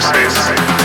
space.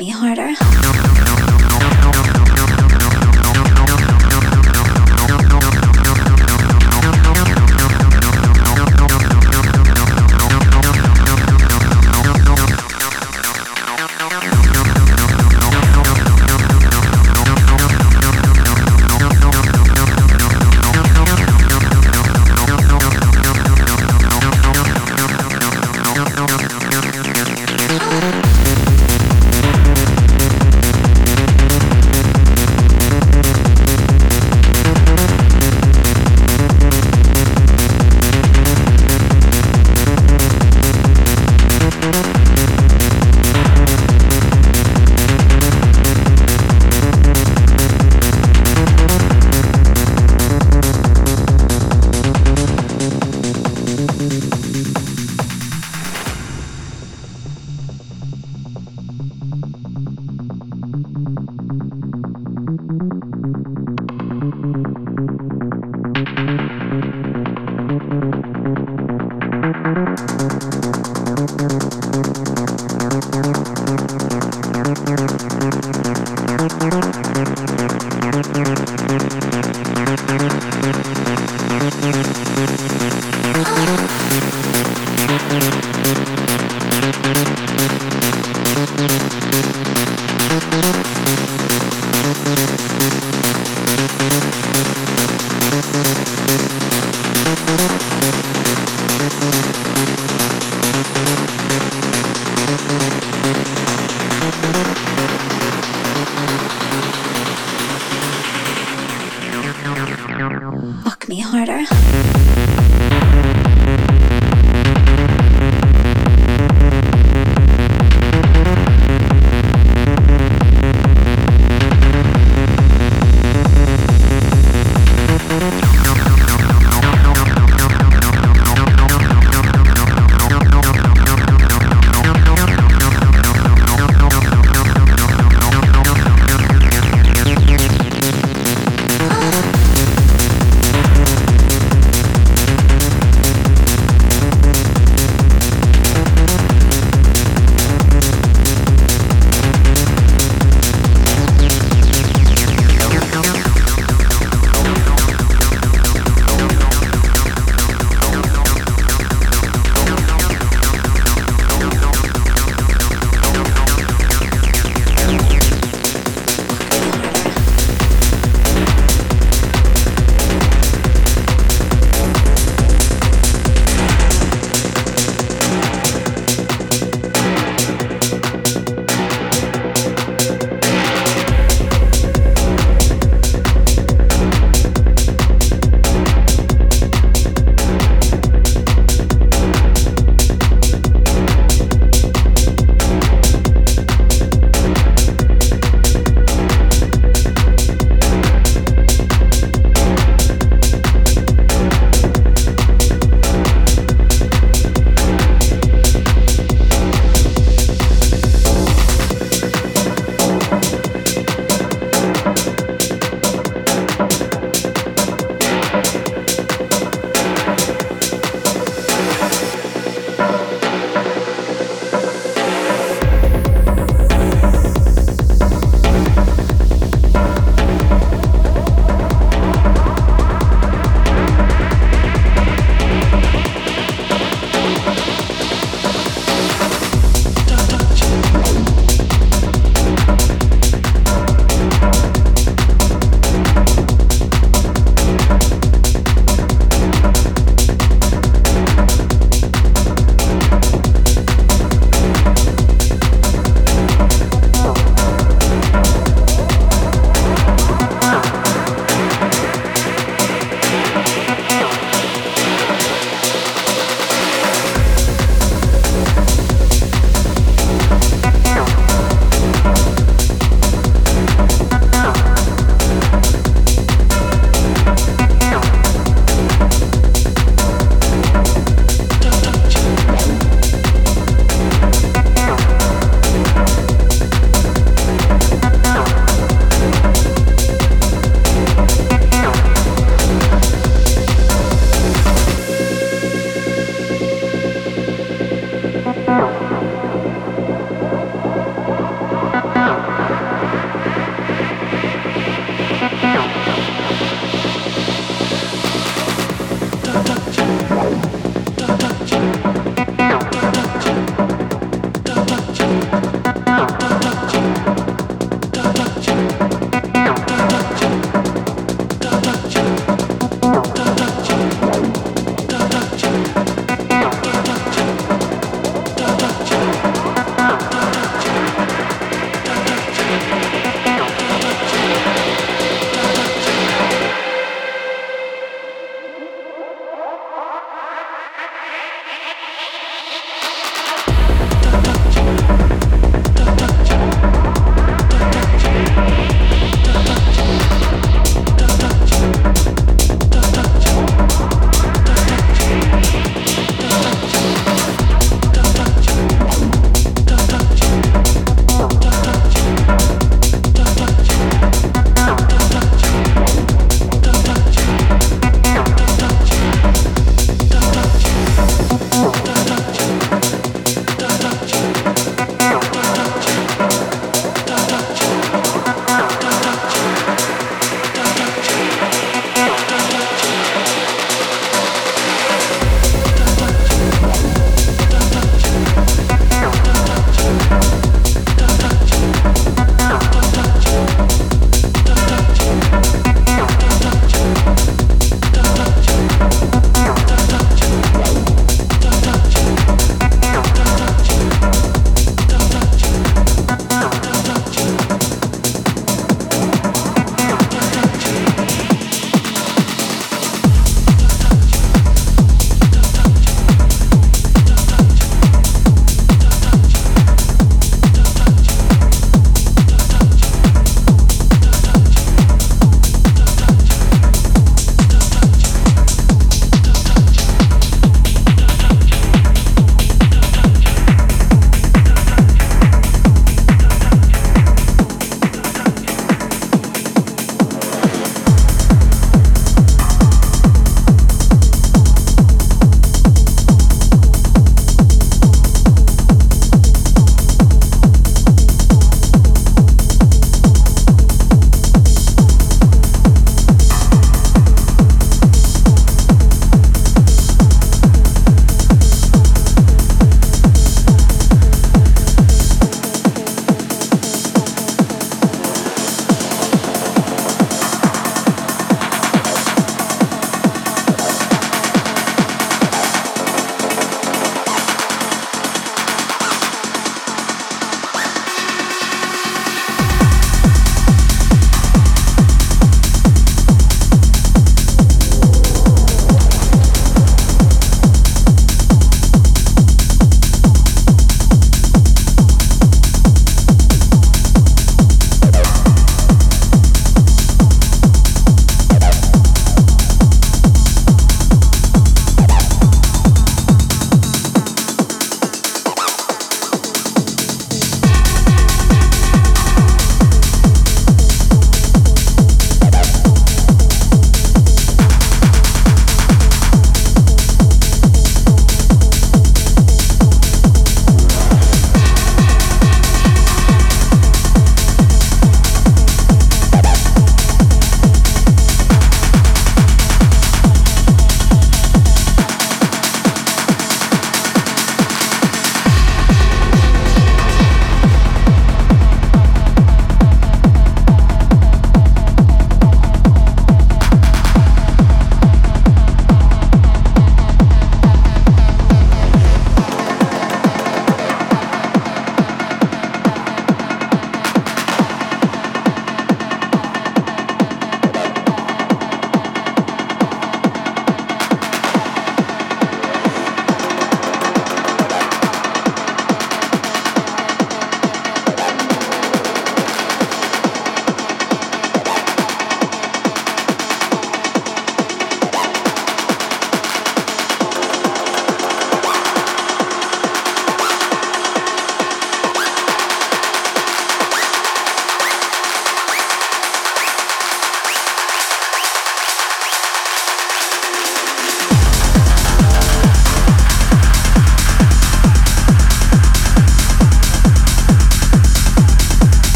me harder.